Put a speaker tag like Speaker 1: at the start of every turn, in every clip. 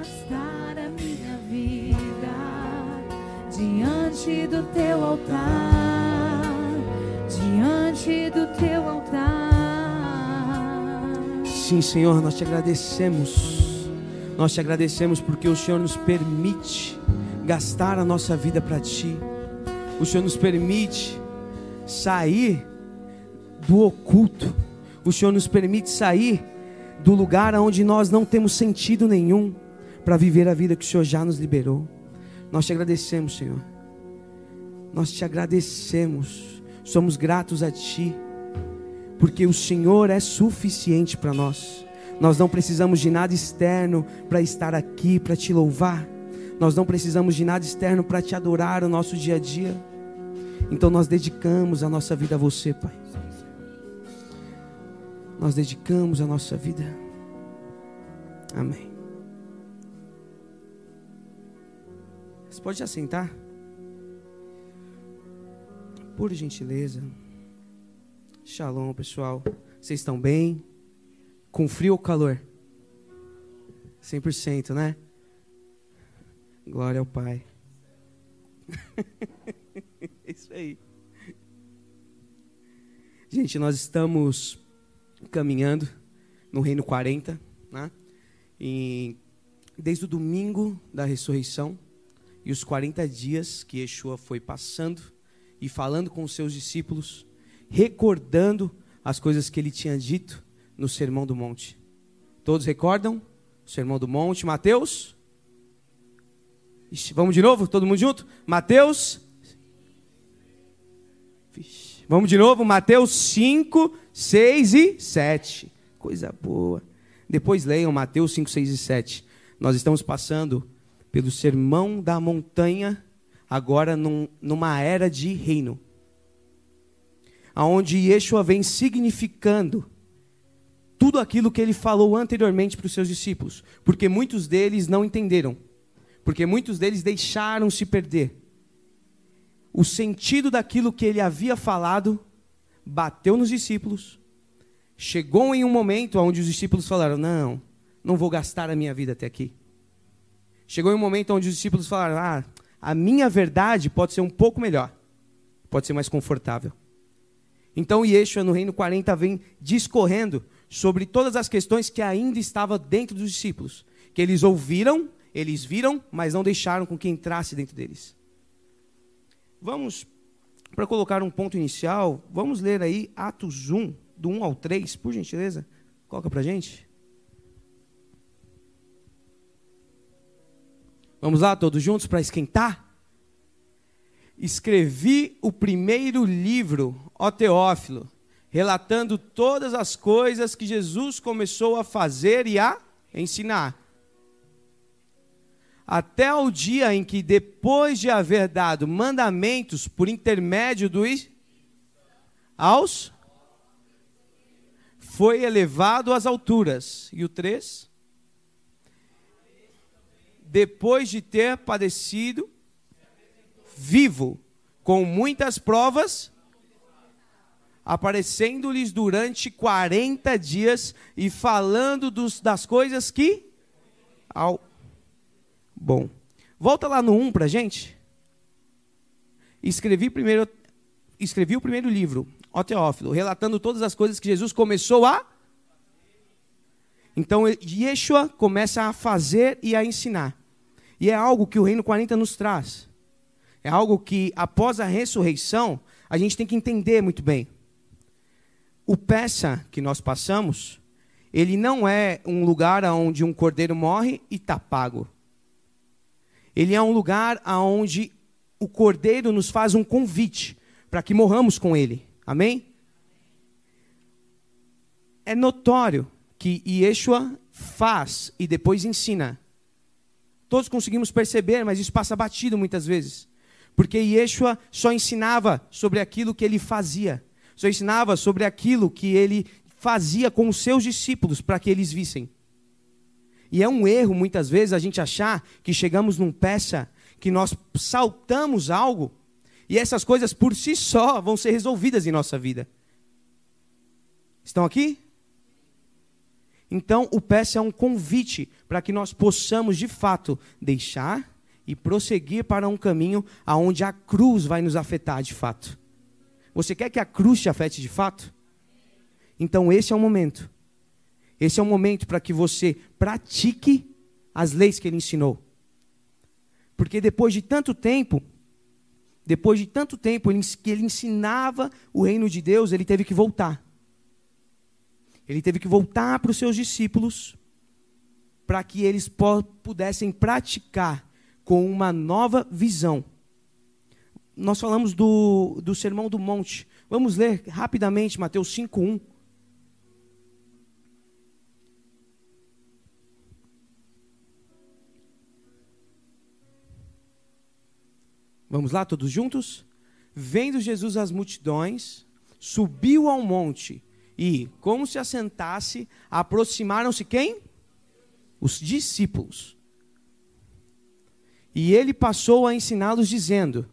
Speaker 1: gastar a minha vida diante do teu altar, diante do teu altar.
Speaker 2: Sim, Senhor, nós te agradecemos. Nós te agradecemos porque o Senhor nos permite gastar a nossa vida para ti. O Senhor nos permite sair do oculto. O Senhor nos permite sair do lugar onde nós não temos sentido nenhum para viver a vida que o Senhor já nos liberou. Nós te agradecemos, Senhor. Nós te agradecemos. Somos gratos a Ti, porque o Senhor é suficiente para nós. Nós não precisamos de nada externo para estar aqui, para te louvar. Nós não precisamos de nada externo para te adorar no nosso dia a dia. Então nós dedicamos a nossa vida a você, Pai. Nós dedicamos a nossa vida. Amém. Você pode já sentar? Por gentileza. Shalom, pessoal. Vocês estão bem? Com frio ou calor? 100%, né? Glória ao Pai. Isso aí. Gente, nós estamos caminhando no Reino 40, né? E desde o domingo da ressurreição e os 40 dias que Yeshua foi passando e falando com os seus discípulos, recordando as coisas que ele tinha dito no Sermão do Monte. Todos recordam? O Sermão do Monte, Mateus? Ixi, vamos de novo? Todo mundo junto? Mateus? Vixe. Vamos de novo? Mateus 5, 6 e 7. Coisa boa. Depois leiam Mateus 5, 6 e 7. Nós estamos passando pelo sermão da montanha, agora num, numa era de reino. Onde Yeshua vem significando tudo aquilo que ele falou anteriormente para os seus discípulos, porque muitos deles não entenderam, porque muitos deles deixaram se perder. O sentido daquilo que ele havia falado bateu nos discípulos. Chegou em um momento onde os discípulos falaram: Não, não vou gastar a minha vida até aqui. Chegou um momento onde os discípulos falaram: Ah, a minha verdade pode ser um pouco melhor, pode ser mais confortável. Então Yeshua no Reino 40 vem discorrendo sobre todas as questões que ainda estavam dentro dos discípulos, que eles ouviram, eles viram, mas não deixaram com que entrasse dentro deles. Vamos, para colocar um ponto inicial, vamos ler aí Atos 1, do 1 ao 3, por gentileza. Coloca para gente. Vamos lá, todos juntos, para esquentar? Escrevi o primeiro livro, ó Teófilo, relatando todas as coisas que Jesus começou a fazer e a ensinar. Até o dia em que, depois de haver dado mandamentos por intermédio dos aos foi elevado às alturas. E o 3? Depois de ter padecido, vivo, com muitas provas, aparecendo-lhes durante 40 dias e falando dos, das coisas que. Ao... Bom, volta lá no 1 para gente. Escrevi primeiro, escrevi o primeiro livro, ó Teófilo, relatando todas as coisas que Jesus começou a. Então, Yeshua começa a fazer e a ensinar. E é algo que o Reino 40 nos traz. É algo que, após a ressurreição, a gente tem que entender muito bem. O peça que nós passamos, ele não é um lugar onde um cordeiro morre e está pago. Ele é um lugar onde o cordeiro nos faz um convite para que morramos com ele. Amém? É notório que Yeshua faz e depois ensina. Todos conseguimos perceber, mas isso passa batido muitas vezes. Porque Yeshua só ensinava sobre aquilo que ele fazia. Só ensinava sobre aquilo que ele fazia com os seus discípulos para que eles vissem. E é um erro, muitas vezes, a gente achar que chegamos num peça, que nós saltamos algo e essas coisas por si só vão ser resolvidas em nossa vida. Estão aqui? Então, o PS é um convite para que nós possamos, de fato, deixar e prosseguir para um caminho aonde a cruz vai nos afetar de fato. Você quer que a cruz te afete de fato? Então, esse é o momento. Esse é o momento para que você pratique as leis que ele ensinou. Porque depois de tanto tempo, depois de tanto tempo que ele ensinava o reino de Deus, ele teve que voltar. Ele teve que voltar para os seus discípulos para que eles pudessem praticar com uma nova visão. Nós falamos do, do Sermão do Monte. Vamos ler rapidamente Mateus 5:1. Vamos lá, todos juntos? Vendo Jesus as multidões, subiu ao monte e, como se assentasse, aproximaram-se quem? Os discípulos. E ele passou a ensiná-los, dizendo: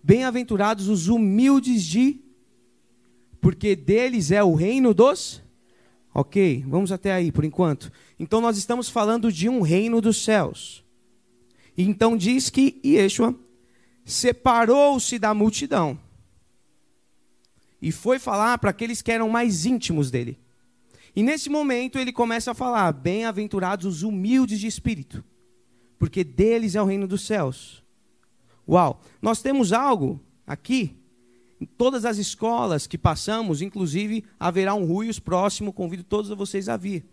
Speaker 2: Bem-aventurados os humildes de, porque deles é o reino dos. Ok, vamos até aí por enquanto. Então nós estamos falando de um reino dos céus. Então diz que Yeshua separou-se da multidão e foi falar para aqueles que eram mais íntimos dele. E nesse momento ele começa a falar: Bem-aventurados os humildes de espírito, porque deles é o reino dos céus. Uau! Nós temos algo aqui, em todas as escolas que passamos, inclusive haverá um Ruios próximo, convido todos vocês a vir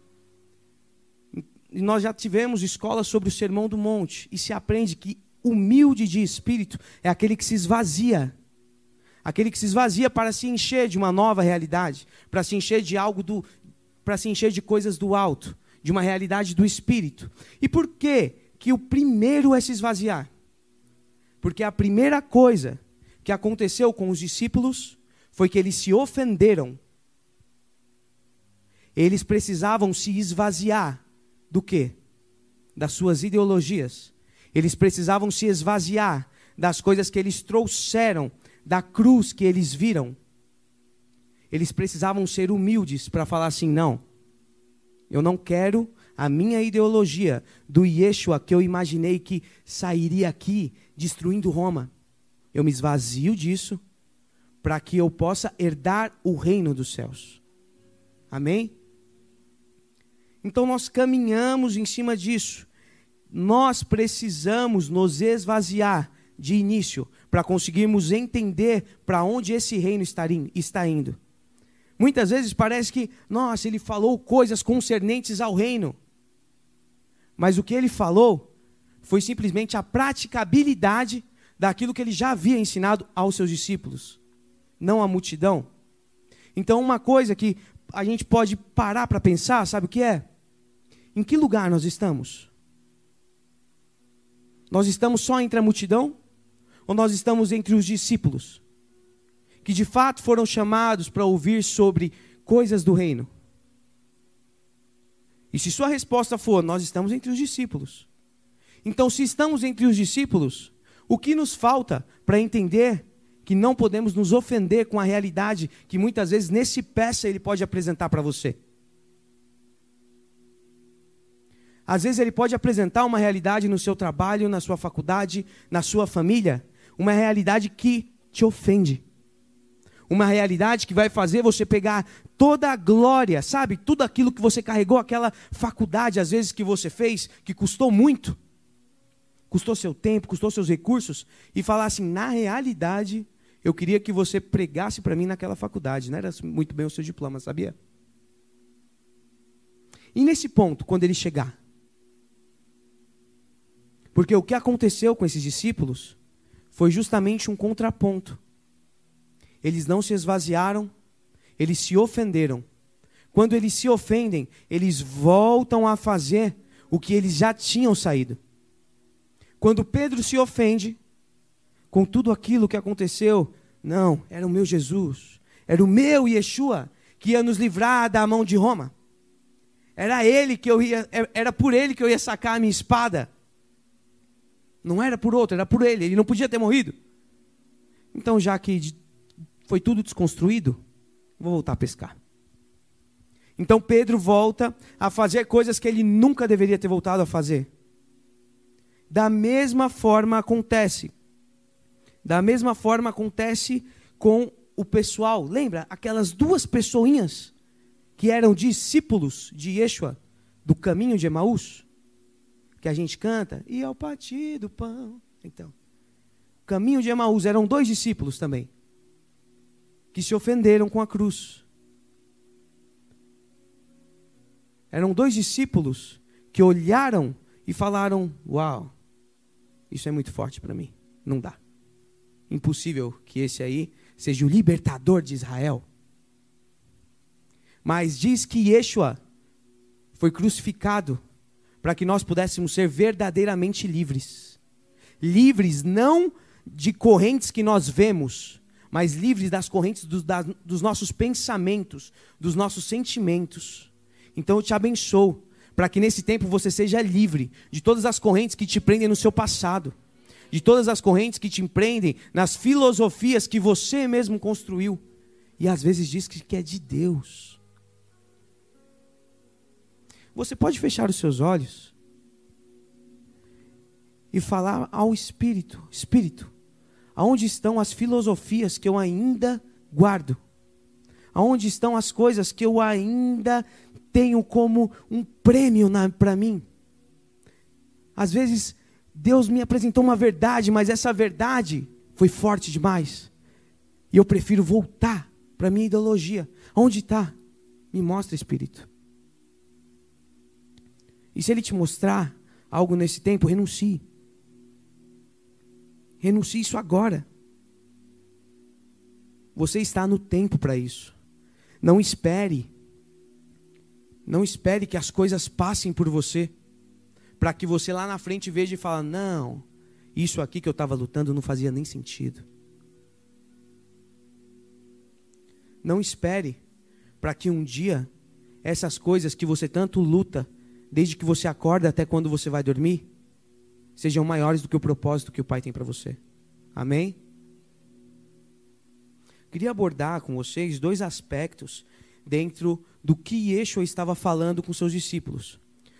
Speaker 2: e nós já tivemos escolas sobre o Sermão do Monte, e se aprende que humilde de espírito é aquele que se esvazia. Aquele que se esvazia para se encher de uma nova realidade, para se encher de algo do para se encher de coisas do alto, de uma realidade do espírito. E por que que o primeiro é se esvaziar? Porque a primeira coisa que aconteceu com os discípulos foi que eles se ofenderam. Eles precisavam se esvaziar do quê? Das suas ideologias. Eles precisavam se esvaziar das coisas que eles trouxeram, da cruz que eles viram. Eles precisavam ser humildes para falar assim: não, eu não quero a minha ideologia do Yeshua que eu imaginei que sairia aqui destruindo Roma. Eu me esvazio disso para que eu possa herdar o reino dos céus. Amém? Então nós caminhamos em cima disso. Nós precisamos nos esvaziar de início para conseguirmos entender para onde esse reino está indo. Muitas vezes parece que, nossa, ele falou coisas concernentes ao reino. Mas o que ele falou foi simplesmente a praticabilidade daquilo que ele já havia ensinado aos seus discípulos, não à multidão. Então, uma coisa que a gente pode parar para pensar, sabe o que é? Em que lugar nós estamos? Nós estamos só entre a multidão? Ou nós estamos entre os discípulos? Que de fato foram chamados para ouvir sobre coisas do reino? E se sua resposta for, nós estamos entre os discípulos. Então, se estamos entre os discípulos, o que nos falta para entender que não podemos nos ofender com a realidade que muitas vezes nesse peça ele pode apresentar para você? Às vezes ele pode apresentar uma realidade no seu trabalho, na sua faculdade, na sua família, uma realidade que te ofende. Uma realidade que vai fazer você pegar toda a glória, sabe? Tudo aquilo que você carregou, aquela faculdade, às vezes, que você fez, que custou muito, custou seu tempo, custou seus recursos, e falar assim: na realidade, eu queria que você pregasse para mim naquela faculdade. Não era muito bem o seu diploma, sabia? E nesse ponto, quando ele chegar, porque o que aconteceu com esses discípulos foi justamente um contraponto. Eles não se esvaziaram, eles se ofenderam. Quando eles se ofendem, eles voltam a fazer o que eles já tinham saído. Quando Pedro se ofende com tudo aquilo que aconteceu, não, era o meu Jesus, era o meu Yeshua que ia nos livrar da mão de Roma. Era ele que eu ia, era por ele que eu ia sacar a minha espada. Não era por outro, era por ele. Ele não podia ter morrido. Então, já que foi tudo desconstruído, vou voltar a pescar. Então Pedro volta a fazer coisas que ele nunca deveria ter voltado a fazer. Da mesma forma acontece. Da mesma forma acontece com o pessoal. Lembra aquelas duas pessoinhas que eram discípulos de Yeshua do caminho de Emaús? Que a gente canta, e ao partir do pão. Então, caminho de Emaús eram dois discípulos também que se ofenderam com a cruz. Eram dois discípulos que olharam e falaram: Uau, isso é muito forte para mim, não dá. Impossível que esse aí seja o libertador de Israel. Mas diz que Yeshua foi crucificado para que nós pudéssemos ser verdadeiramente livres. Livres não de correntes que nós vemos, mas livres das correntes dos, da, dos nossos pensamentos, dos nossos sentimentos. Então eu te abençoo, para que nesse tempo você seja livre de todas as correntes que te prendem no seu passado, de todas as correntes que te prendem nas filosofias que você mesmo construiu e às vezes diz que é de Deus. Você pode fechar os seus olhos e falar ao Espírito: Espírito, Aonde estão as filosofias que eu ainda guardo? Aonde estão as coisas que eu ainda tenho como um prêmio para mim? Às vezes, Deus me apresentou uma verdade, mas essa verdade foi forte demais. E eu prefiro voltar para a minha ideologia. Onde está? Me mostra, Espírito. E se Ele te mostrar algo nesse tempo, renuncie. Renuncie isso agora. Você está no tempo para isso. Não espere. Não espere que as coisas passem por você. Para que você lá na frente veja e fale: Não, isso aqui que eu estava lutando não fazia nem sentido. Não espere para que um dia essas coisas que você tanto luta, desde que você acorda até quando você vai dormir, sejam maiores do que o propósito que o Pai tem para você. Amém? Queria abordar com vocês dois aspectos dentro do que Yeshua estava falando com seus discípulos.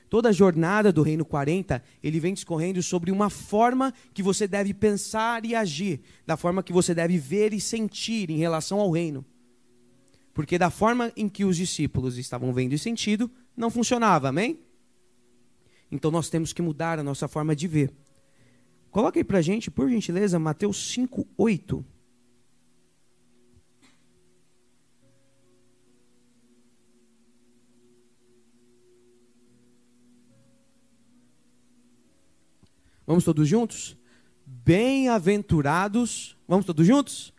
Speaker 2: Toda a jornada do Reino 40, ele vem discorrendo sobre uma forma que você deve pensar e agir, da forma que você deve ver e sentir em relação ao reino. Porque da forma em que os discípulos estavam vendo e sentindo, não funcionava, amém? Então nós temos que mudar a nossa forma de ver. Coloque aí para gente, por gentileza, Mateus 5, 8. Vamos todos juntos? Bem-aventurados, vamos todos juntos?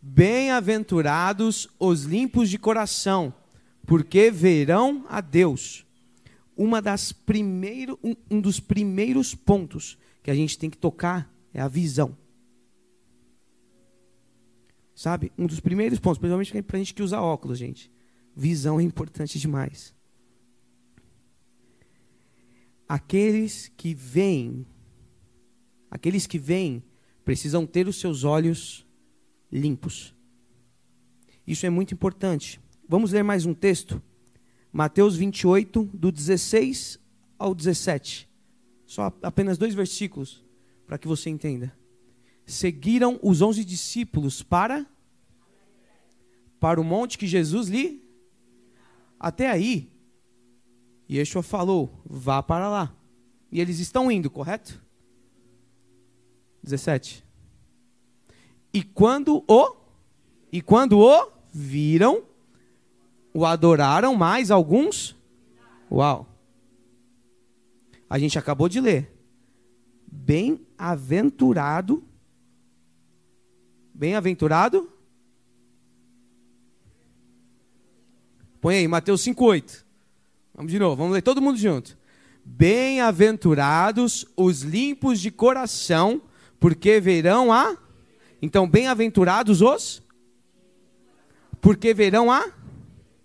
Speaker 2: Bem-aventurados os limpos de coração, porque verão a Deus uma das primeiro, um, um dos primeiros pontos que a gente tem que tocar é a visão. Sabe? Um dos primeiros pontos, principalmente para a gente que usa óculos, gente. Visão é importante demais. Aqueles que vêm, aqueles que vêm, precisam ter os seus olhos limpos. Isso é muito importante. Vamos ler mais um texto Mateus 28, do 16 ao 17. Só apenas dois versículos para que você entenda. Seguiram os onze discípulos para para o monte que Jesus lhe até aí Yeshua falou: "Vá para lá". E eles estão indo, correto? 17. E quando o e quando o viram, o adoraram mais alguns? Uau! A gente acabou de ler. Bem-aventurado. Bem-aventurado. Põe aí, Mateus 5,8. Vamos de novo, vamos ler todo mundo junto. Bem-aventurados os limpos de coração, porque verão a. Então, bem-aventurados os. Porque verão a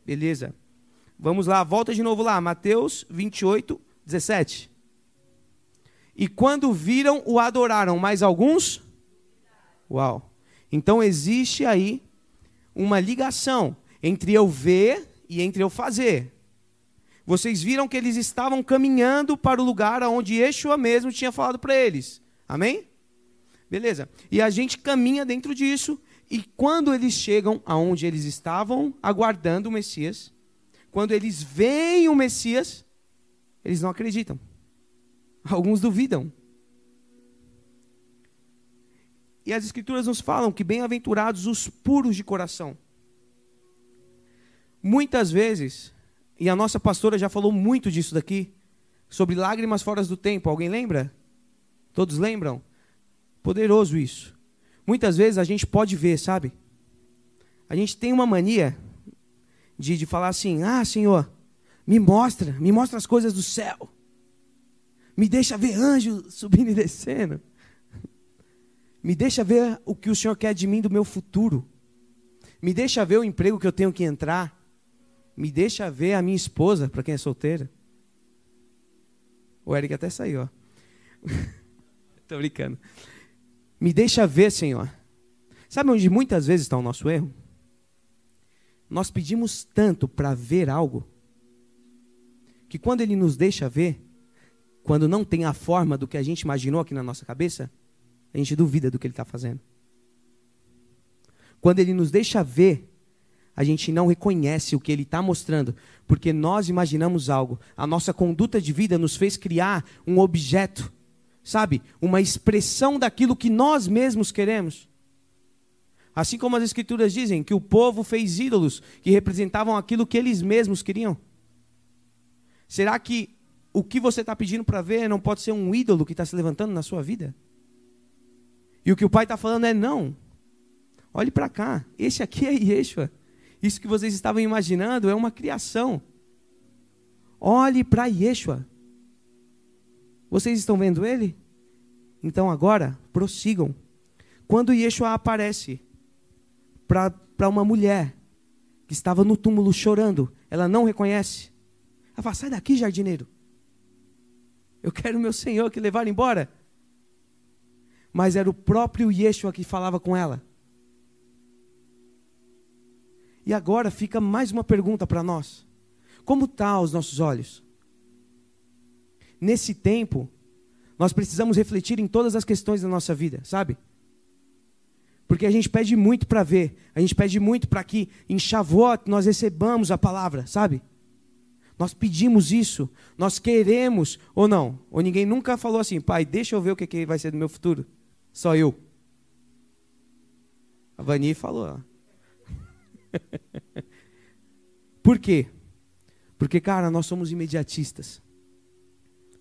Speaker 2: Beleza. Vamos lá, volta de novo lá, Mateus 28, 17. E quando viram, o adoraram. Mais alguns? Uau. Então existe aí uma ligação entre eu ver e entre eu fazer. Vocês viram que eles estavam caminhando para o lugar onde Yeshua mesmo tinha falado para eles. Amém? Beleza. E a gente caminha dentro disso, e quando eles chegam aonde eles estavam aguardando o Messias, quando eles veem o Messias, eles não acreditam. Alguns duvidam. E as Escrituras nos falam que bem-aventurados os puros de coração. Muitas vezes, e a nossa pastora já falou muito disso daqui, sobre lágrimas fora do tempo. Alguém lembra? Todos lembram? Poderoso isso. Muitas vezes a gente pode ver, sabe? A gente tem uma mania de, de falar assim: Ah, Senhor, me mostra, me mostra as coisas do céu. Me deixa ver anjo subindo e descendo. Me deixa ver o que o Senhor quer de mim do meu futuro. Me deixa ver o emprego que eu tenho que entrar. Me deixa ver a minha esposa, para quem é solteira. O Eric até saiu, ó. Estou brincando. Me deixa ver, Senhor. Sabe onde muitas vezes está o nosso erro? Nós pedimos tanto para ver algo, que quando Ele nos deixa ver, quando não tem a forma do que a gente imaginou aqui na nossa cabeça, a gente duvida do que ele está fazendo. Quando ele nos deixa ver, a gente não reconhece o que ele está mostrando, porque nós imaginamos algo. A nossa conduta de vida nos fez criar um objeto, sabe? Uma expressão daquilo que nós mesmos queremos. Assim como as Escrituras dizem que o povo fez ídolos que representavam aquilo que eles mesmos queriam. Será que o que você está pedindo para ver não pode ser um ídolo que está se levantando na sua vida? E o que o pai está falando é: não, olhe para cá, esse aqui é Yeshua. Isso que vocês estavam imaginando é uma criação. Olhe para Yeshua. Vocês estão vendo ele? Então agora, prossigam. Quando Yeshua aparece para uma mulher que estava no túmulo chorando, ela não reconhece. Ela fala: sai daqui, jardineiro. Eu quero meu Senhor que levar embora. Mas era o próprio Yeshua que falava com ela. E agora fica mais uma pergunta para nós. Como está os nossos olhos? Nesse tempo, nós precisamos refletir em todas as questões da nossa vida, sabe? Porque a gente pede muito para ver, a gente pede muito para que em Shavuot nós recebamos a palavra, sabe? Nós pedimos isso, nós queremos, ou não? Ou ninguém nunca falou assim, pai, deixa eu ver o que, que vai ser do meu futuro. Só eu. A Vani falou. Por quê? Porque, cara, nós somos imediatistas.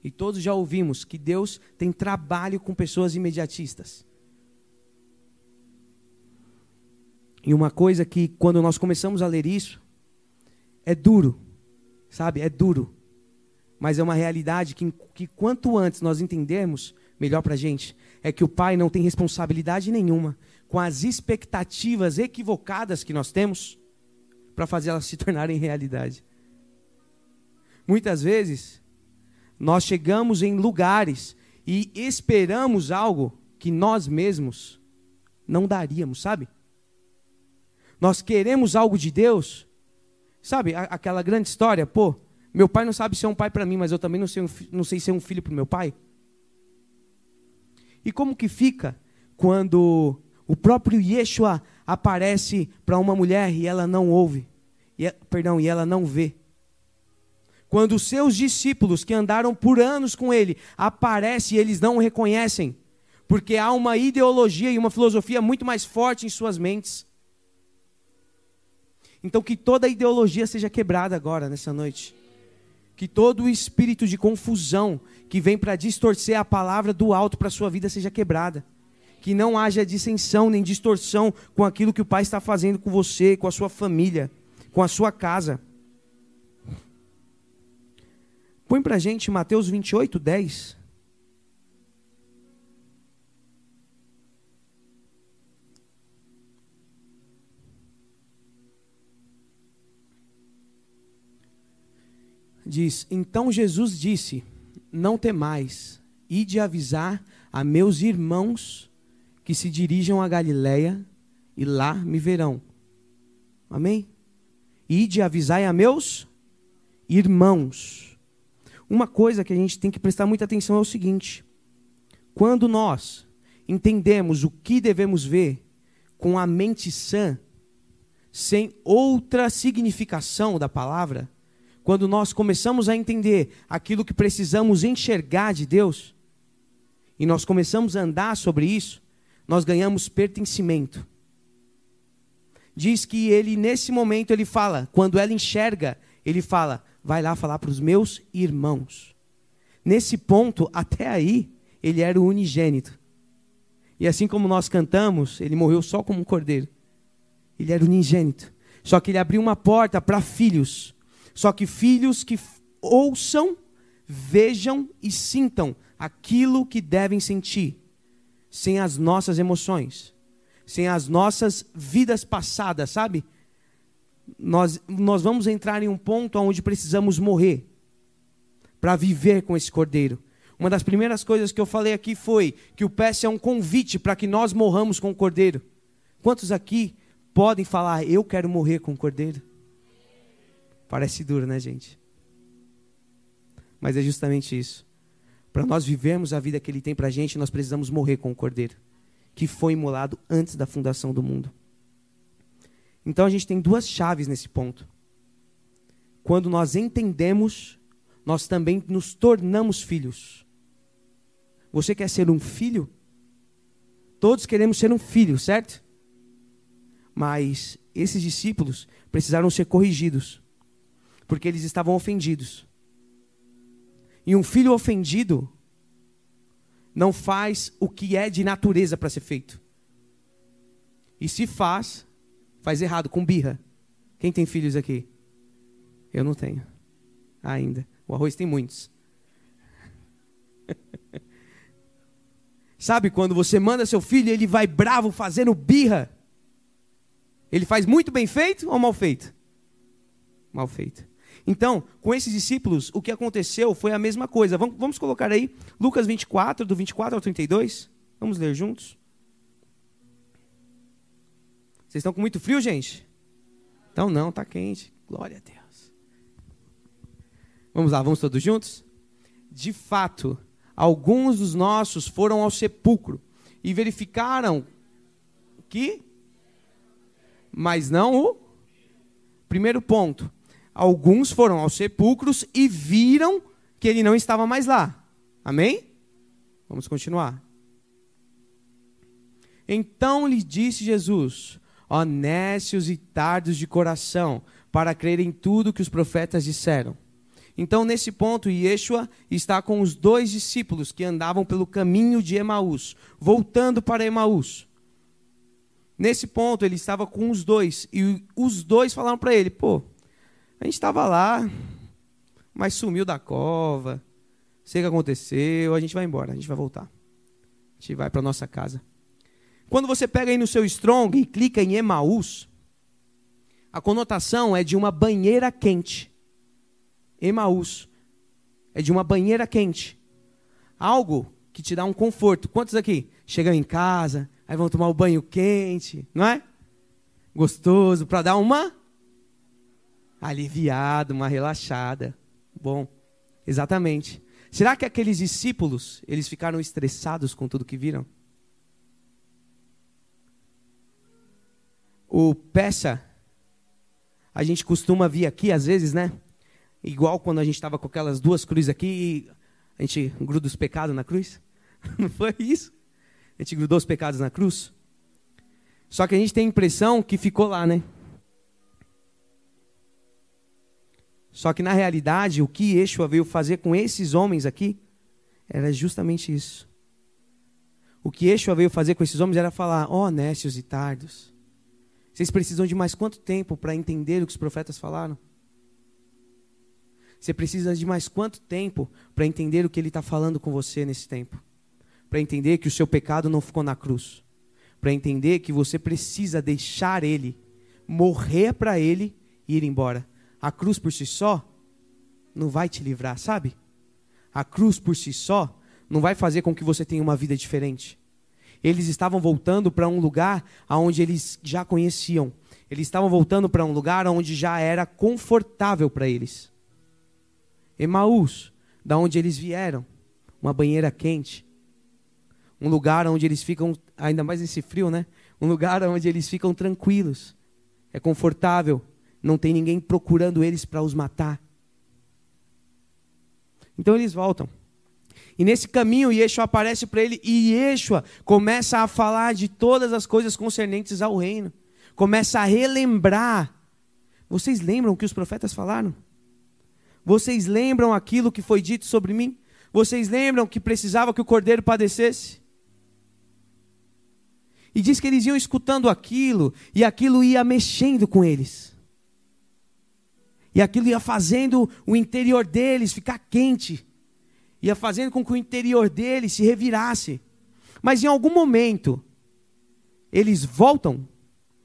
Speaker 2: E todos já ouvimos que Deus tem trabalho com pessoas imediatistas. E uma coisa que, quando nós começamos a ler isso, é duro. Sabe? É duro. Mas é uma realidade que, que quanto antes nós entendermos, melhor para a gente. É que o pai não tem responsabilidade nenhuma com as expectativas equivocadas que nós temos para fazer elas se tornarem realidade. Muitas vezes, nós chegamos em lugares e esperamos algo que nós mesmos não daríamos, sabe? Nós queremos algo de Deus Sabe, aquela grande história, pô, meu pai não sabe ser um pai para mim, mas eu também não sei, não sei ser um filho para meu pai. E como que fica quando o próprio Yeshua aparece para uma mulher e ela não ouve, e, perdão, e ela não vê? Quando seus discípulos que andaram por anos com ele aparecem e eles não o reconhecem, porque há uma ideologia e uma filosofia muito mais forte em suas mentes. Então, que toda ideologia seja quebrada agora, nessa noite. Que todo o espírito de confusão que vem para distorcer a palavra do alto para a sua vida seja quebrada. Que não haja dissensão nem distorção com aquilo que o Pai está fazendo com você, com a sua família, com a sua casa. Põe para gente Mateus 28, 10. diz: Então Jesus disse: Não temais, de avisar a meus irmãos que se dirijam a Galiléia e lá me verão. Amém? Ide avisai a meus irmãos. Uma coisa que a gente tem que prestar muita atenção é o seguinte: quando nós entendemos o que devemos ver com a mente sã, sem outra significação da palavra, quando nós começamos a entender aquilo que precisamos enxergar de Deus, e nós começamos a andar sobre isso, nós ganhamos pertencimento. Diz que ele, nesse momento, ele fala, quando ela enxerga, ele fala: vai lá falar para os meus irmãos. Nesse ponto, até aí, ele era o unigênito. E assim como nós cantamos, ele morreu só como um cordeiro. Ele era unigênito. Só que ele abriu uma porta para filhos. Só que filhos que ouçam, vejam e sintam aquilo que devem sentir, sem as nossas emoções, sem as nossas vidas passadas, sabe? Nós, nós vamos entrar em um ponto onde precisamos morrer para viver com esse cordeiro. Uma das primeiras coisas que eu falei aqui foi que o PS é um convite para que nós morramos com o cordeiro. Quantos aqui podem falar, eu quero morrer com o cordeiro? Parece duro, né, gente? Mas é justamente isso. Para nós vivermos a vida que ele tem para a gente, nós precisamos morrer com o cordeiro, que foi imolado antes da fundação do mundo. Então a gente tem duas chaves nesse ponto. Quando nós entendemos, nós também nos tornamos filhos. Você quer ser um filho? Todos queremos ser um filho, certo? Mas esses discípulos precisaram ser corrigidos, porque eles estavam ofendidos. E um filho ofendido não faz o que é de natureza para ser feito. E se faz, faz errado, com birra. Quem tem filhos aqui? Eu não tenho. Ainda. O arroz tem muitos. Sabe quando você manda seu filho ele vai bravo fazendo birra? Ele faz muito bem feito ou mal feito? Mal feito. Então, com esses discípulos, o que aconteceu foi a mesma coisa. Vamos, vamos colocar aí Lucas 24, do 24 ao 32. Vamos ler juntos. Vocês estão com muito frio, gente? Então não, está quente. Glória a Deus. Vamos lá, vamos todos juntos? De fato, alguns dos nossos foram ao sepulcro e verificaram que, mas não o primeiro ponto. Alguns foram aos sepulcros e viram que ele não estava mais lá. Amém? Vamos continuar. Então lhe disse Jesus: honestos e tardos de coração, para crer em tudo que os profetas disseram. Então, nesse ponto, Yeshua está com os dois discípulos que andavam pelo caminho de Emaús, voltando para Emaús. Nesse ponto, ele estava com os dois, e os dois falaram para ele: pô, a gente estava lá, mas sumiu da cova, sei o que aconteceu, a gente vai embora, a gente vai voltar. A gente vai para nossa casa. Quando você pega aí no seu Strong e clica em Emaús, a conotação é de uma banheira quente. Emaús. É de uma banheira quente. Algo que te dá um conforto. Quantos aqui chegam em casa, aí vão tomar o um banho quente, não é? Gostoso, para dar uma aliviada, uma relaxada. Bom, exatamente. Será que aqueles discípulos, eles ficaram estressados com tudo que viram? O peça, a gente costuma vir aqui às vezes, né? igual quando a gente estava com aquelas duas cruzes aqui a gente gruda os pecados na cruz. Não foi isso? A gente grudou os pecados na cruz. Só que a gente tem a impressão que ficou lá, né? Só que na realidade, o que Yeshua veio fazer com esses homens aqui era justamente isso. O que Yeshua veio fazer com esses homens era falar: ó, oh, nécios e tardos. Vocês precisam de mais quanto tempo para entender o que os profetas falaram? Você precisa de mais quanto tempo para entender o que Ele está falando com você nesse tempo? Para entender que o seu pecado não ficou na cruz. Para entender que você precisa deixar Ele, morrer para Ele e ir embora. A cruz por si só não vai te livrar, sabe? A cruz por si só não vai fazer com que você tenha uma vida diferente. Eles estavam voltando para um lugar onde eles já conheciam. Eles estavam voltando para um lugar onde já era confortável para eles. Emaús, da onde eles vieram, uma banheira quente, um lugar onde eles ficam, ainda mais nesse frio, né? Um lugar onde eles ficam tranquilos, é confortável, não tem ninguém procurando eles para os matar. Então eles voltam. E nesse caminho, Yeshua aparece para ele e Yeshua começa a falar de todas as coisas concernentes ao reino. Começa a relembrar. Vocês lembram o que os profetas falaram? Vocês lembram aquilo que foi dito sobre mim? Vocês lembram que precisava que o cordeiro padecesse? E diz que eles iam escutando aquilo, e aquilo ia mexendo com eles. E aquilo ia fazendo o interior deles ficar quente ia fazendo com que o interior dele se revirasse. Mas em algum momento, eles voltam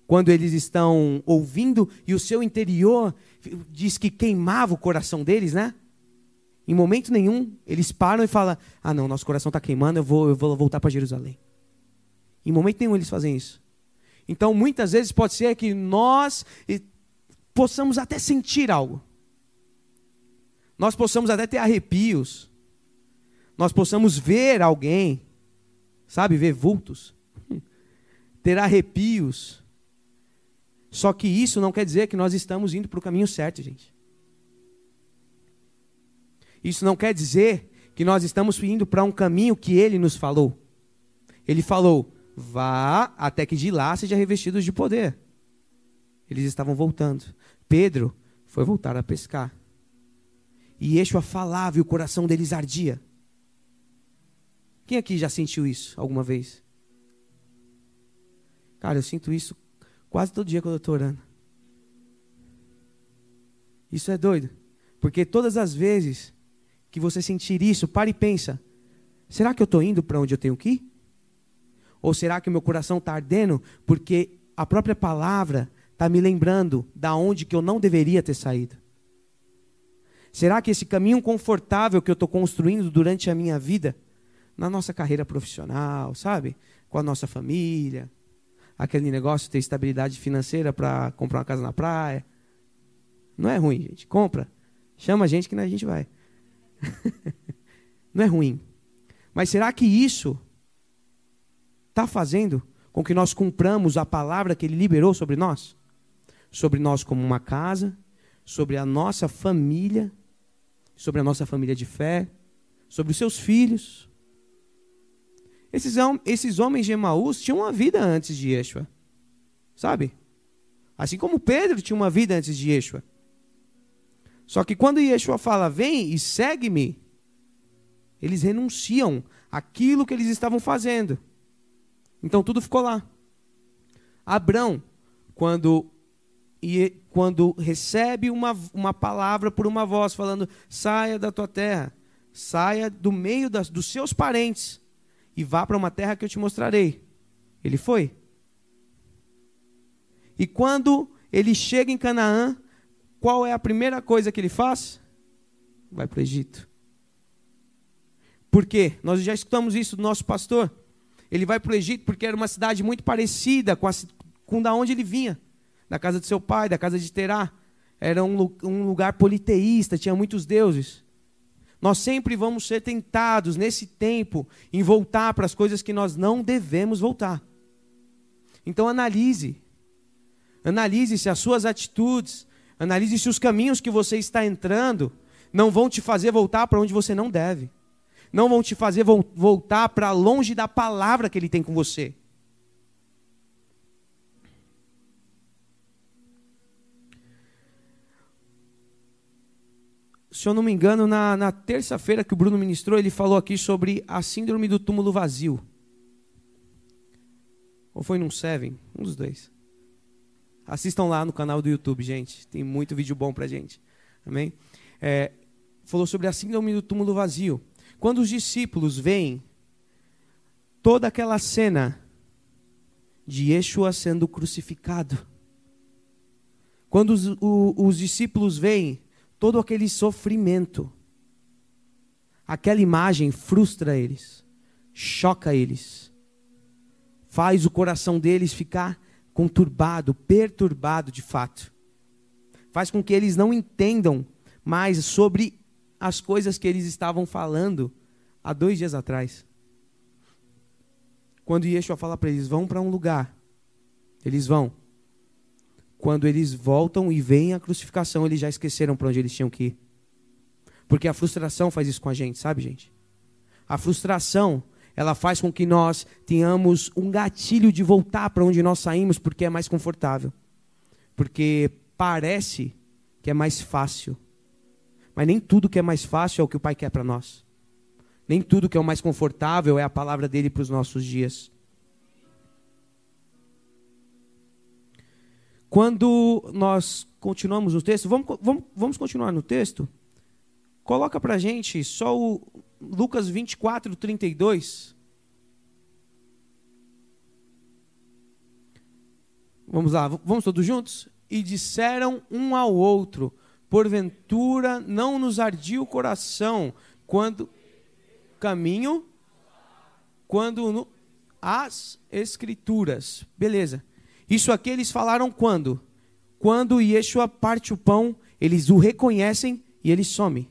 Speaker 2: quando eles estão ouvindo e o seu interior diz que queimava o coração deles, né? Em momento nenhum, eles param e falam: Ah, não, nosso coração está queimando, eu vou, eu vou voltar para Jerusalém. Em momento nenhum eles fazem isso. Então, muitas vezes pode ser que nós possamos até sentir algo. Nós possamos até ter arrepios nós possamos ver alguém, sabe, ver vultos, ter arrepios. Só que isso não quer dizer que nós estamos indo para o caminho certo, gente. Isso não quer dizer que nós estamos indo para um caminho que ele nos falou. Ele falou: vá até que de lá seja revestidos de poder. Eles estavam voltando. Pedro foi voltar a pescar. E Yeshua falava e o coração deles ardia. Quem aqui já sentiu isso alguma vez? Cara, eu sinto isso quase todo dia quando eu estou orando. Isso é doido. Porque todas as vezes que você sentir isso, pare e pensa: será que eu estou indo para onde eu tenho que ir? Ou será que o meu coração está ardendo porque a própria palavra está me lembrando da onde que eu não deveria ter saído? Será que esse caminho confortável que eu estou construindo durante a minha vida na nossa carreira profissional, sabe? Com a nossa família. Aquele negócio de ter estabilidade financeira para comprar uma casa na praia. Não é ruim, gente. Compra. Chama a gente que a gente vai. Não é ruim. Mas será que isso está fazendo com que nós cumpramos a palavra que Ele liberou sobre nós? Sobre nós como uma casa, sobre a nossa família, sobre a nossa família de fé, sobre os seus filhos, esses, esses homens de Emaús tinham uma vida antes de Yeshua. Sabe? Assim como Pedro tinha uma vida antes de Yeshua. Só que quando Yeshua fala, vem e segue-me, eles renunciam àquilo que eles estavam fazendo. Então tudo ficou lá. Abrão, quando, quando recebe uma, uma palavra por uma voz falando: saia da tua terra, saia do meio das, dos seus parentes e vá para uma terra que eu te mostrarei. Ele foi. E quando ele chega em Canaã, qual é a primeira coisa que ele faz? Vai para o Egito. Por quê? Nós já escutamos isso do nosso pastor. Ele vai para o Egito porque era uma cidade muito parecida com, a, com da onde ele vinha. Da casa de seu pai, da casa de Terá. Era um, um lugar politeísta, tinha muitos deuses. Nós sempre vamos ser tentados nesse tempo em voltar para as coisas que nós não devemos voltar. Então analise. Analise se as suas atitudes, analise se os caminhos que você está entrando não vão te fazer voltar para onde você não deve. Não vão te fazer voltar para longe da palavra que ele tem com você. Se eu não me engano, na, na terça-feira que o Bruno ministrou, ele falou aqui sobre a síndrome do túmulo vazio. Ou foi num Seven? Um dos dois. Assistam lá no canal do YouTube, gente. Tem muito vídeo bom pra gente. Amém? É, falou sobre a síndrome do túmulo vazio. Quando os discípulos veem toda aquela cena de Yeshua sendo crucificado, quando os, o, os discípulos veem todo aquele sofrimento. Aquela imagem frustra eles, choca eles. faz o coração deles ficar conturbado, perturbado de fato. Faz com que eles não entendam mais sobre as coisas que eles estavam falando há dois dias atrás. Quando Yeshua fala para eles, vão para um lugar, eles vão. Quando eles voltam e veem a crucificação, eles já esqueceram para onde eles tinham que ir. Porque a frustração faz isso com a gente, sabe, gente? A frustração, ela faz com que nós tenhamos um gatilho de voltar para onde nós saímos porque é mais confortável. Porque parece que é mais fácil. Mas nem tudo que é mais fácil é o que o Pai quer para nós. Nem tudo que é o mais confortável é a palavra dele para os nossos dias. Quando nós continuamos no texto, vamos, vamos, vamos continuar no texto? Coloca para gente só o Lucas 24, 32. Vamos lá, vamos todos juntos? E disseram um ao outro: Porventura não nos ardia o coração quando caminho, quando no, as escrituras. Beleza. Isso aqui eles falaram quando? Quando Yeshua parte o pão, eles o reconhecem e ele some.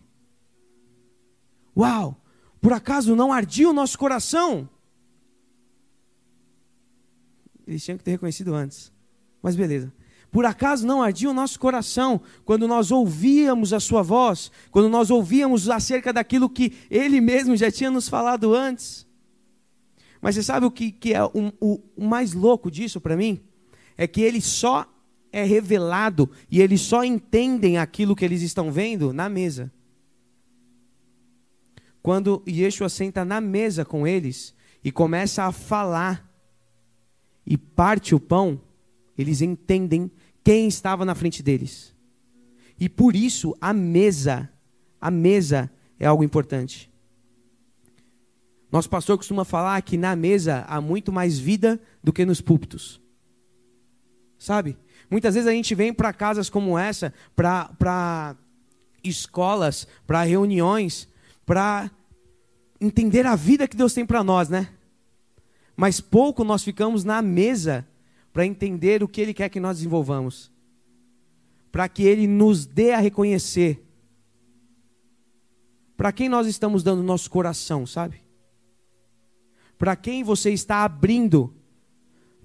Speaker 2: Uau! Por acaso não ardia o nosso coração? Eles tinham que ter reconhecido antes. Mas beleza. Por acaso não ardia o nosso coração quando nós ouvíamos a Sua voz, quando nós ouvíamos acerca daquilo que Ele mesmo já tinha nos falado antes? Mas você sabe o que, que é o, o, o mais louco disso para mim? É que Ele só é revelado e eles só entendem aquilo que eles estão vendo na mesa. Quando Yeshua senta na mesa com eles e começa a falar e parte o pão, eles entendem quem estava na frente deles. E por isso a mesa, a mesa é algo importante. Nosso pastor costuma falar que na mesa há muito mais vida do que nos púlpitos. Sabe? Muitas vezes a gente vem para casas como essa, para escolas, para reuniões, para entender a vida que Deus tem para nós, né? Mas pouco nós ficamos na mesa para entender o que Ele quer que nós desenvolvamos, para que Ele nos dê a reconhecer para quem nós estamos dando nosso coração, sabe? Para quem você está abrindo.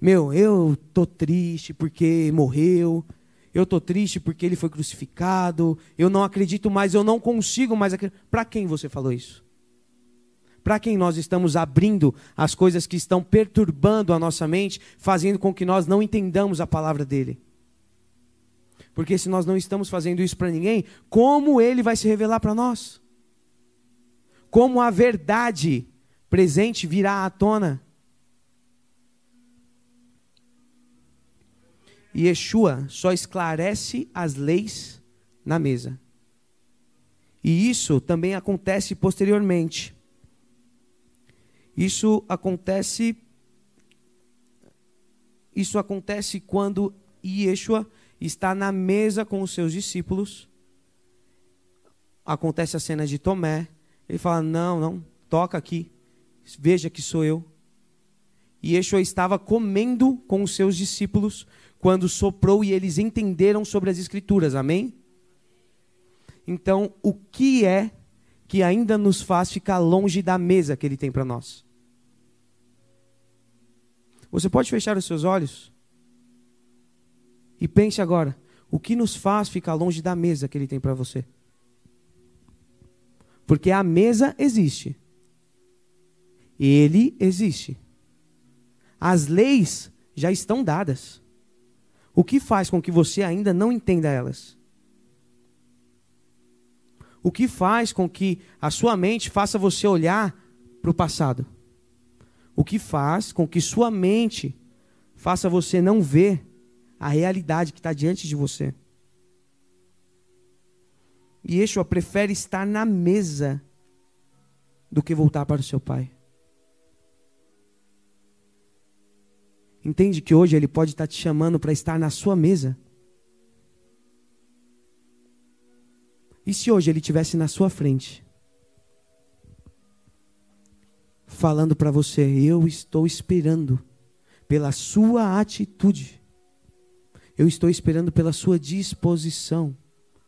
Speaker 2: Meu, eu tô triste porque morreu. Eu tô triste porque ele foi crucificado. Eu não acredito mais, eu não consigo mais acreditar. Para quem você falou isso? para quem nós estamos abrindo as coisas que estão perturbando a nossa mente, fazendo com que nós não entendamos a palavra dele. Porque se nós não estamos fazendo isso para ninguém, como ele vai se revelar para nós? Como a verdade presente virá à tona? E Yeshua só esclarece as leis na mesa. E isso também acontece posteriormente. Isso acontece isso acontece quando Yeshua está na mesa com os seus discípulos. Acontece a cena de Tomé. Ele fala: Não, não, toca aqui. Veja que sou eu. E Yeshua estava comendo com os seus discípulos quando soprou e eles entenderam sobre as Escrituras. Amém? Então, o que é que ainda nos faz ficar longe da mesa que ele tem para nós? Você pode fechar os seus olhos e pense agora: o que nos faz ficar longe da mesa que Ele tem para você? Porque a mesa existe. Ele existe. As leis já estão dadas. O que faz com que você ainda não entenda elas? O que faz com que a sua mente faça você olhar para o passado? O que faz com que sua mente faça você não ver a realidade que está diante de você. E Yeshua prefere estar na mesa do que voltar para o seu pai. Entende que hoje ele pode estar te chamando para estar na sua mesa? E se hoje ele estivesse na sua frente? falando para você: Eu estou esperando pela sua atitude. Eu estou esperando pela sua disposição,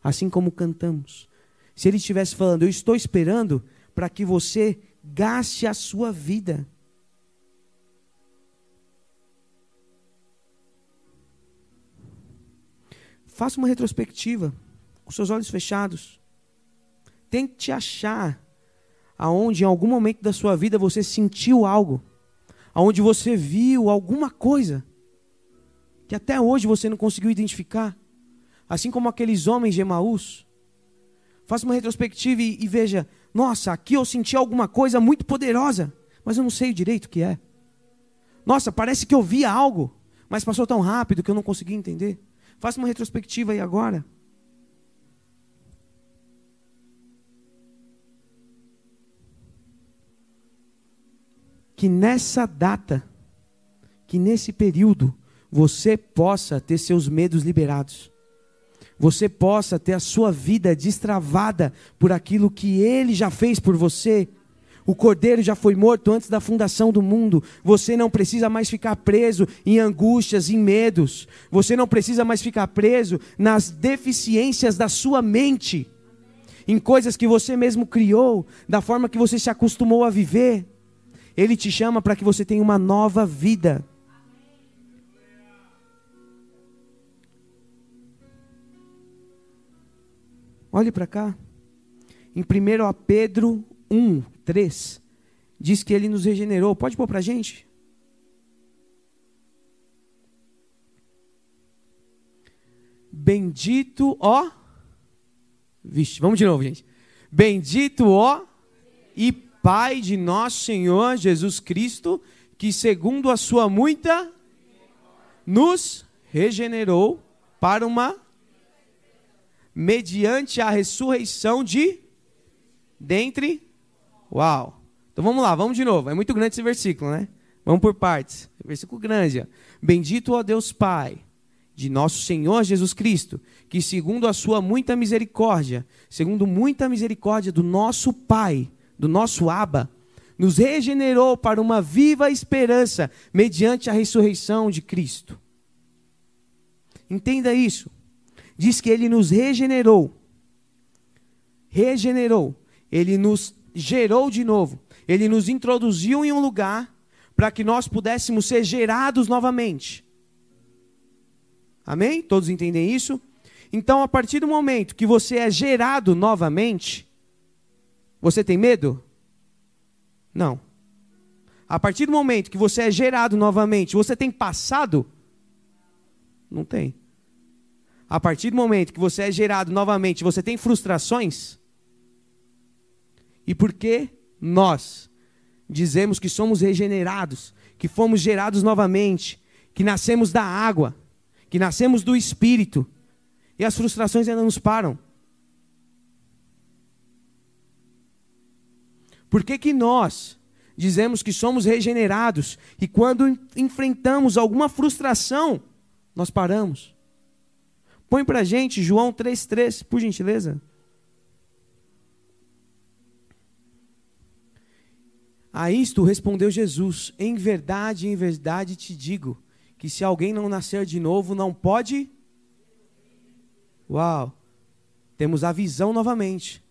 Speaker 2: assim como cantamos. Se ele estivesse falando, eu estou esperando para que você gaste a sua vida. Faça uma retrospectiva, com seus olhos fechados. Tente achar aonde em algum momento da sua vida você sentiu algo, aonde você viu alguma coisa que até hoje você não conseguiu identificar, assim como aqueles homens de Emaús. Faça uma retrospectiva e, e veja, nossa, aqui eu senti alguma coisa muito poderosa, mas eu não sei direito o que é. Nossa, parece que eu vi algo, mas passou tão rápido que eu não consegui entender. Faça uma retrospectiva aí agora. Que nessa data, que nesse período, você possa ter seus medos liberados. Você possa ter a sua vida destravada por aquilo que Ele já fez por você. O cordeiro já foi morto antes da fundação do mundo. Você não precisa mais ficar preso em angústias, em medos. Você não precisa mais ficar preso nas deficiências da sua mente, em coisas que você mesmo criou, da forma que você se acostumou a viver. Ele te chama para que você tenha uma nova vida. Olhe para cá. Em 1 Pedro 1, 3, diz que ele nos regenerou. Pode pôr para a gente? Bendito, ó. Vixe, vamos de novo, gente. Bendito, ó, e Pai de nosso Senhor Jesus Cristo, que segundo a sua muita nos regenerou para uma mediante a ressurreição de dentre. Uau! Então vamos lá, vamos de novo. É muito grande esse versículo, né? Vamos por partes. Versículo grande. Ó. Bendito ó Deus Pai, de nosso Senhor Jesus Cristo, que segundo a sua muita misericórdia, segundo muita misericórdia do nosso Pai, do nosso Abba, nos regenerou para uma viva esperança mediante a ressurreição de Cristo. Entenda isso diz que ele nos regenerou. Regenerou. Ele nos gerou de novo. Ele nos introduziu em um lugar para que nós pudéssemos ser gerados novamente. Amém? Todos entendem isso? Então, a partir do momento que você é gerado novamente, você tem medo? Não. A partir do momento que você é gerado novamente, você tem passado? Não tem a partir do momento que você é gerado novamente, você tem frustrações? E por que nós dizemos que somos regenerados, que fomos gerados novamente, que nascemos da água, que nascemos do Espírito, e as frustrações ainda nos param? Por que, que nós dizemos que somos regenerados e quando enfrentamos alguma frustração, nós paramos? Põe para gente João 3,3, por gentileza. A isto respondeu Jesus: Em verdade, em verdade te digo, que se alguém não nascer de novo, não pode. Uau! Temos a visão novamente.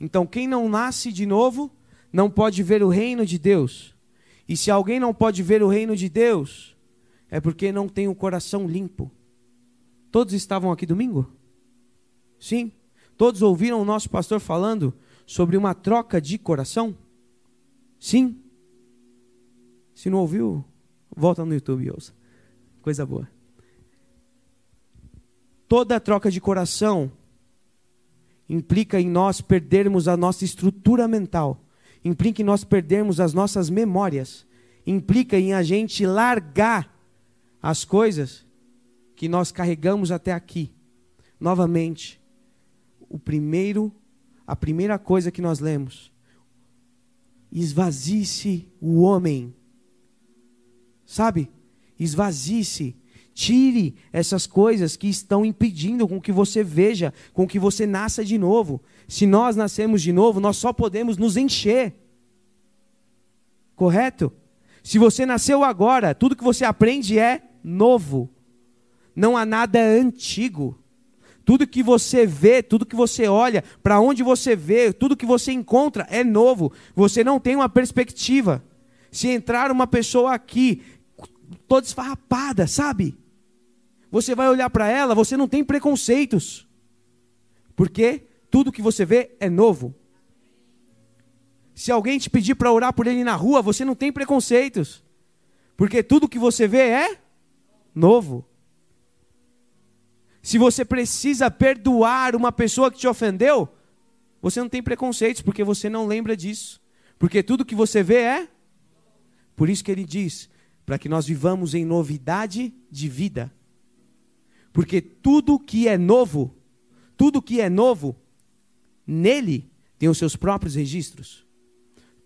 Speaker 2: Então, quem não nasce de novo, não pode ver o reino de Deus. E se alguém não pode ver o reino de Deus, é porque não tem o coração limpo. Todos estavam aqui domingo? Sim? Todos ouviram o nosso pastor falando sobre uma troca de coração? Sim? Se não ouviu, volta no YouTube e ouça. Coisa boa. Toda troca de coração implica em nós perdermos a nossa estrutura mental, implica em nós perdermos as nossas memórias, implica em a gente largar as coisas que nós carregamos até aqui. Novamente, o primeiro, a primeira coisa que nós lemos: esvazie-se o homem. Sabe? Esvazie-se. Tire essas coisas que estão impedindo com que você veja, com que você nasça de novo. Se nós nascemos de novo, nós só podemos nos encher. Correto? Se você nasceu agora, tudo que você aprende é novo. Não há nada antigo. Tudo que você vê, tudo que você olha, para onde você vê, tudo que você encontra é novo. Você não tem uma perspectiva. Se entrar uma pessoa aqui, toda esfarrapada, sabe? Você vai olhar para ela, você não tem preconceitos. Porque tudo que você vê é novo. Se alguém te pedir para orar por ele na rua, você não tem preconceitos. Porque tudo que você vê é novo. Se você precisa perdoar uma pessoa que te ofendeu, você não tem preconceitos, porque você não lembra disso. Porque tudo que você vê é. Por isso que ele diz: para que nós vivamos em novidade de vida. Porque tudo que é novo, tudo que é novo, nele tem os seus próprios registros.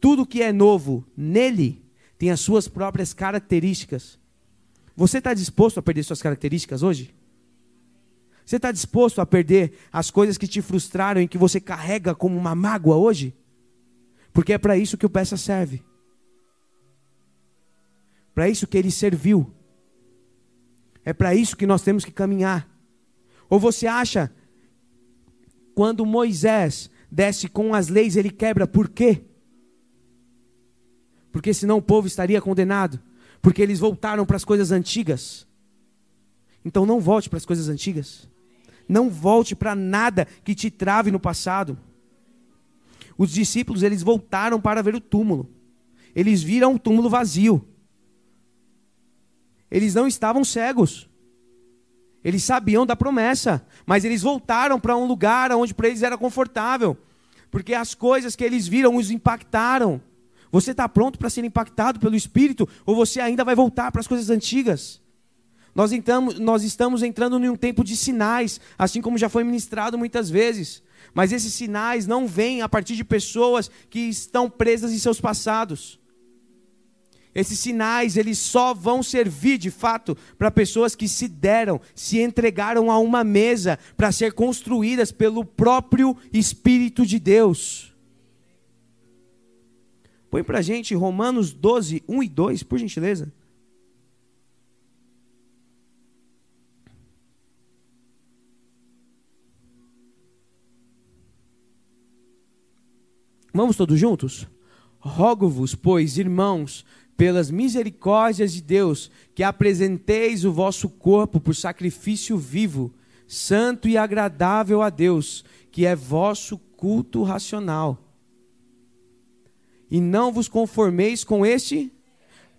Speaker 2: Tudo que é novo nele tem as suas próprias características. Você está disposto a perder suas características hoje? Você está disposto a perder as coisas que te frustraram e que você carrega como uma mágoa hoje? Porque é para isso que o peça serve. Para isso que ele serviu. É para isso que nós temos que caminhar. Ou você acha, quando Moisés desce com as leis, ele quebra, por quê? Porque senão o povo estaria condenado. Porque eles voltaram para as coisas antigas. Então não volte para as coisas antigas. Não volte para nada que te trave no passado. Os discípulos, eles voltaram para ver o túmulo. Eles viram o túmulo vazio. Eles não estavam cegos. Eles sabiam da promessa, mas eles voltaram para um lugar onde para eles era confortável, porque as coisas que eles viram os impactaram. Você está pronto para ser impactado pelo Espírito ou você ainda vai voltar para as coisas antigas? Nós, entramos, nós estamos entrando em um tempo de sinais, assim como já foi ministrado muitas vezes. Mas esses sinais não vêm a partir de pessoas que estão presas em seus passados. Esses sinais, eles só vão servir de fato para pessoas que se deram, se entregaram a uma mesa para ser construídas pelo próprio Espírito de Deus. Põe para gente Romanos 12, 1 e 2, por gentileza. Vamos todos juntos? Rogo-vos, pois, irmãos, pelas misericórdias de Deus, que apresenteis o vosso corpo por sacrifício vivo, santo e agradável a Deus, que é vosso culto racional. E não vos conformeis com este,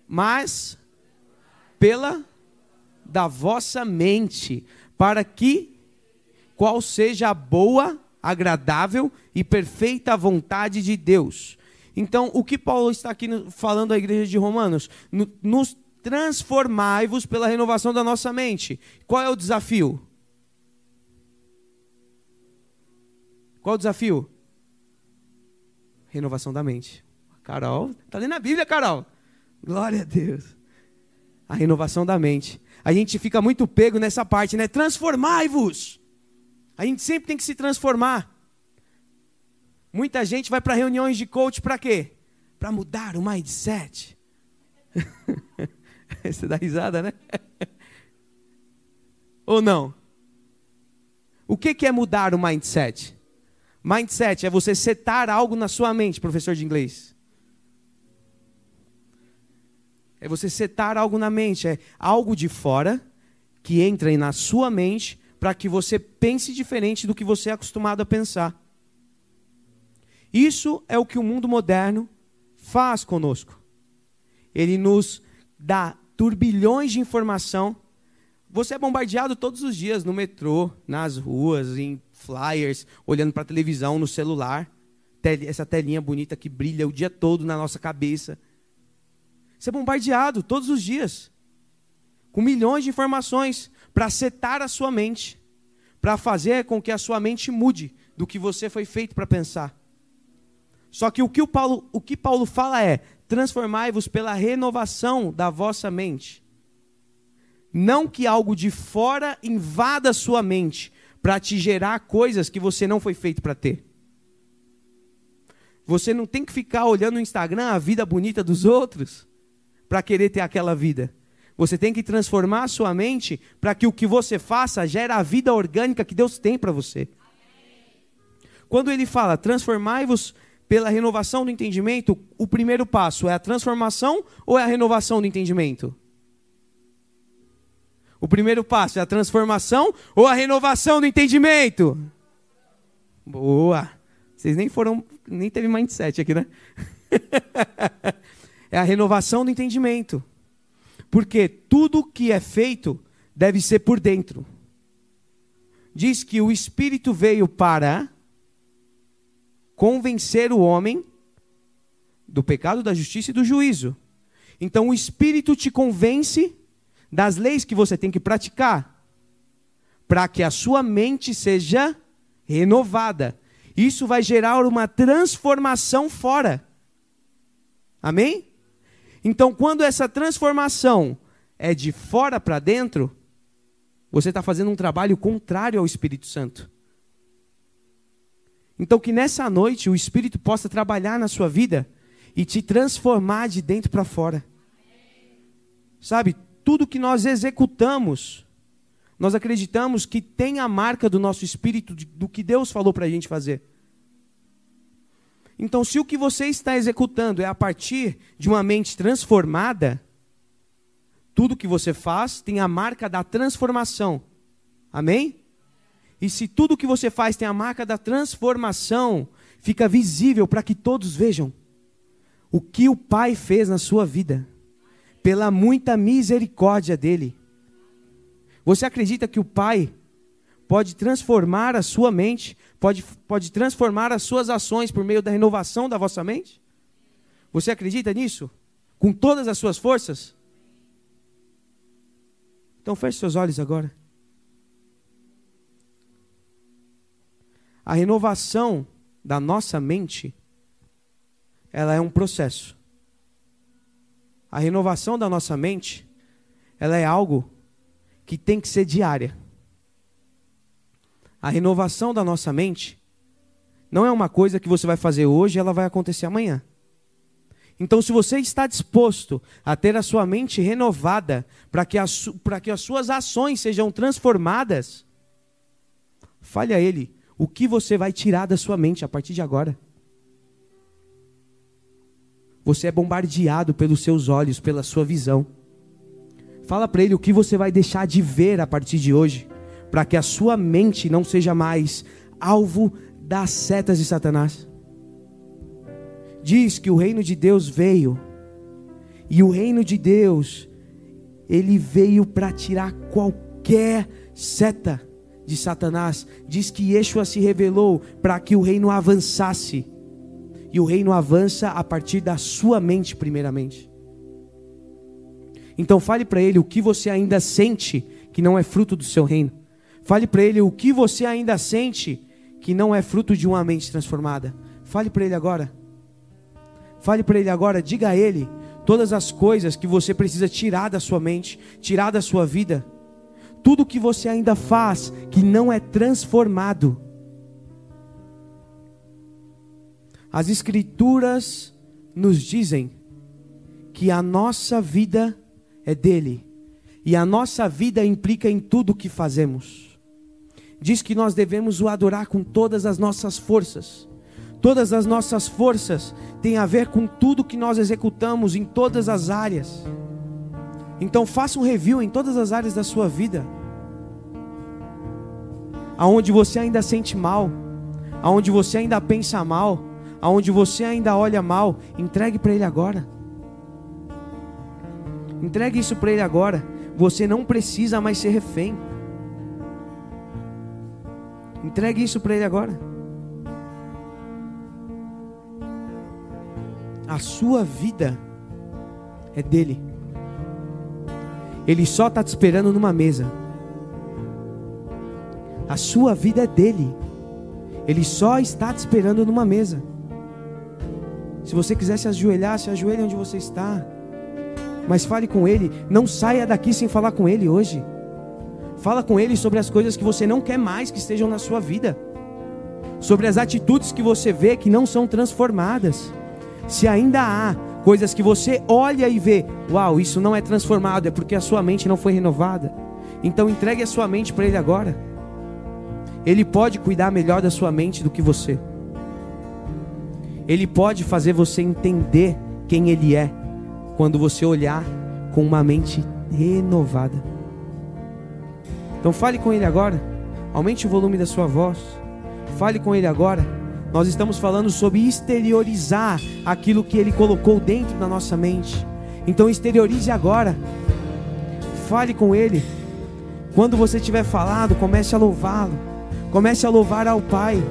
Speaker 2: mas pela da vossa mente, para que qual seja a boa, agradável e perfeita vontade de Deus. Então, o que Paulo está aqui falando à igreja de Romanos? Nos transformai-vos pela renovação da nossa mente. Qual é o desafio? Qual o desafio? Renovação da mente. Carol, está lendo a Bíblia, Carol? Glória a Deus. A renovação da mente. A gente fica muito pego nessa parte, né? Transformai-vos. A gente sempre tem que se transformar. Muita gente vai para reuniões de coach para quê? Para mudar o mindset. Você dá risada, né? Ou não? O que, é mudar o mindset? Mindset é você setar algo na sua mente, professor de inglês. É você setar algo na mente, é algo de fora que entra na sua mente para que você pense diferente do que você é acostumado a pensar. Isso é o que o mundo moderno faz conosco. Ele nos dá turbilhões de informação. Você é bombardeado todos os dias no metrô, nas ruas, em flyers, olhando para a televisão, no celular. Essa telinha bonita que brilha o dia todo na nossa cabeça. Você é bombardeado todos os dias com milhões de informações para setar a sua mente, para fazer com que a sua mente mude do que você foi feito para pensar. Só que o que, o Paulo, o que Paulo fala é: transformai-vos pela renovação da vossa mente. Não que algo de fora invada a sua mente para te gerar coisas que você não foi feito para ter. Você não tem que ficar olhando no Instagram a vida bonita dos outros para querer ter aquela vida. Você tem que transformar a sua mente para que o que você faça gere a vida orgânica que Deus tem para você. Quando ele fala, transformai-vos pela renovação do entendimento, o primeiro passo é a transformação ou é a renovação do entendimento? O primeiro passo é a transformação ou a renovação do entendimento? Boa! Vocês nem foram, nem teve mindset aqui, né? é a renovação do entendimento. Porque tudo que é feito deve ser por dentro. Diz que o Espírito veio para convencer o homem do pecado, da justiça e do juízo. Então o Espírito te convence das leis que você tem que praticar, para que a sua mente seja renovada. Isso vai gerar uma transformação fora. Amém? Então, quando essa transformação é de fora para dentro, você está fazendo um trabalho contrário ao Espírito Santo. Então, que nessa noite o Espírito possa trabalhar na sua vida e te transformar de dentro para fora. Sabe, tudo que nós executamos, nós acreditamos que tem a marca do nosso Espírito, do que Deus falou para a gente fazer. Então, se o que você está executando é a partir de uma mente transformada, tudo que você faz tem a marca da transformação. Amém? E se tudo que você faz tem a marca da transformação, fica visível para que todos vejam o que o Pai fez na sua vida, pela muita misericórdia dele. Você acredita que o Pai pode transformar a sua mente, pode, pode transformar as suas ações por meio da renovação da vossa mente? Você acredita nisso? Com todas as suas forças? Então feche seus olhos agora. A renovação da nossa mente, ela é um processo. A renovação da nossa mente, ela é algo que tem que ser diária. A renovação da nossa mente não é uma coisa que você vai fazer hoje e ela vai acontecer amanhã. Então, se você está disposto a ter a sua mente renovada para que, que as suas ações sejam transformadas, fale a Ele o que você vai tirar da sua mente a partir de agora. Você é bombardeado pelos seus olhos, pela sua visão. Fala para Ele o que você vai deixar de ver a partir de hoje para que a sua mente não seja mais alvo das setas de Satanás. Diz que o reino de Deus veio, e o reino de Deus, ele veio para tirar qualquer seta de Satanás. Diz que Yeshua se revelou para que o reino avançasse, e o reino avança a partir da sua mente, primeiramente. Então fale para ele o que você ainda sente que não é fruto do seu reino. Fale para ele o que você ainda sente que não é fruto de uma mente transformada. Fale para ele agora. Fale para ele agora, diga a ele todas as coisas que você precisa tirar da sua mente, tirar da sua vida. Tudo que você ainda faz que não é transformado. As escrituras nos dizem que a nossa vida é dele. E a nossa vida implica em tudo que fazemos diz que nós devemos o adorar com todas as nossas forças. Todas as nossas forças têm a ver com tudo que nós executamos em todas as áreas. Então faça um review em todas as áreas da sua vida. Aonde você ainda sente mal, aonde você ainda pensa mal, aonde você ainda olha mal, entregue para ele agora. Entregue isso para ele agora. Você não precisa mais ser refém. Entregue isso para Ele agora. A sua vida é dele. Ele só está te esperando numa mesa. A sua vida é dele. Ele só está te esperando numa mesa. Se você quiser se ajoelhar, se ajoelhe onde você está. Mas fale com ele. Não saia daqui sem falar com ele hoje. Fala com ele sobre as coisas que você não quer mais que estejam na sua vida. Sobre as atitudes que você vê que não são transformadas. Se ainda há Coisas que você olha e vê, uau, isso não é transformado, é porque a sua mente não foi renovada. Então entregue a sua mente para Ele agora. Ele pode cuidar melhor da sua mente do que você. Ele pode fazer você entender quem Ele é quando você olhar com uma mente renovada. Então fale com Ele agora. Aumente o volume da sua voz. Fale com Ele agora. Nós estamos falando sobre exteriorizar aquilo que Ele colocou dentro da nossa mente. Então exteriorize agora. Fale com Ele. Quando você tiver falado, comece a louvá-lo. Comece a louvar ao Pai.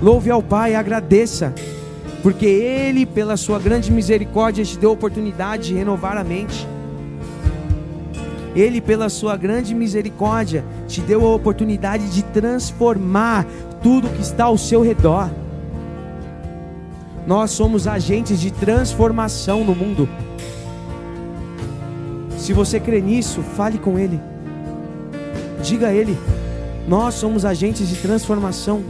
Speaker 2: Louve ao Pai, agradeça. Porque Ele, pela sua grande misericórdia, te deu a oportunidade de renovar a mente. Ele, pela sua grande misericórdia, te deu a oportunidade de transformar tudo que está ao seu redor. Nós somos agentes de transformação no mundo. Se você crê nisso, fale com Ele. Diga a Ele: Nós somos agentes de transformação.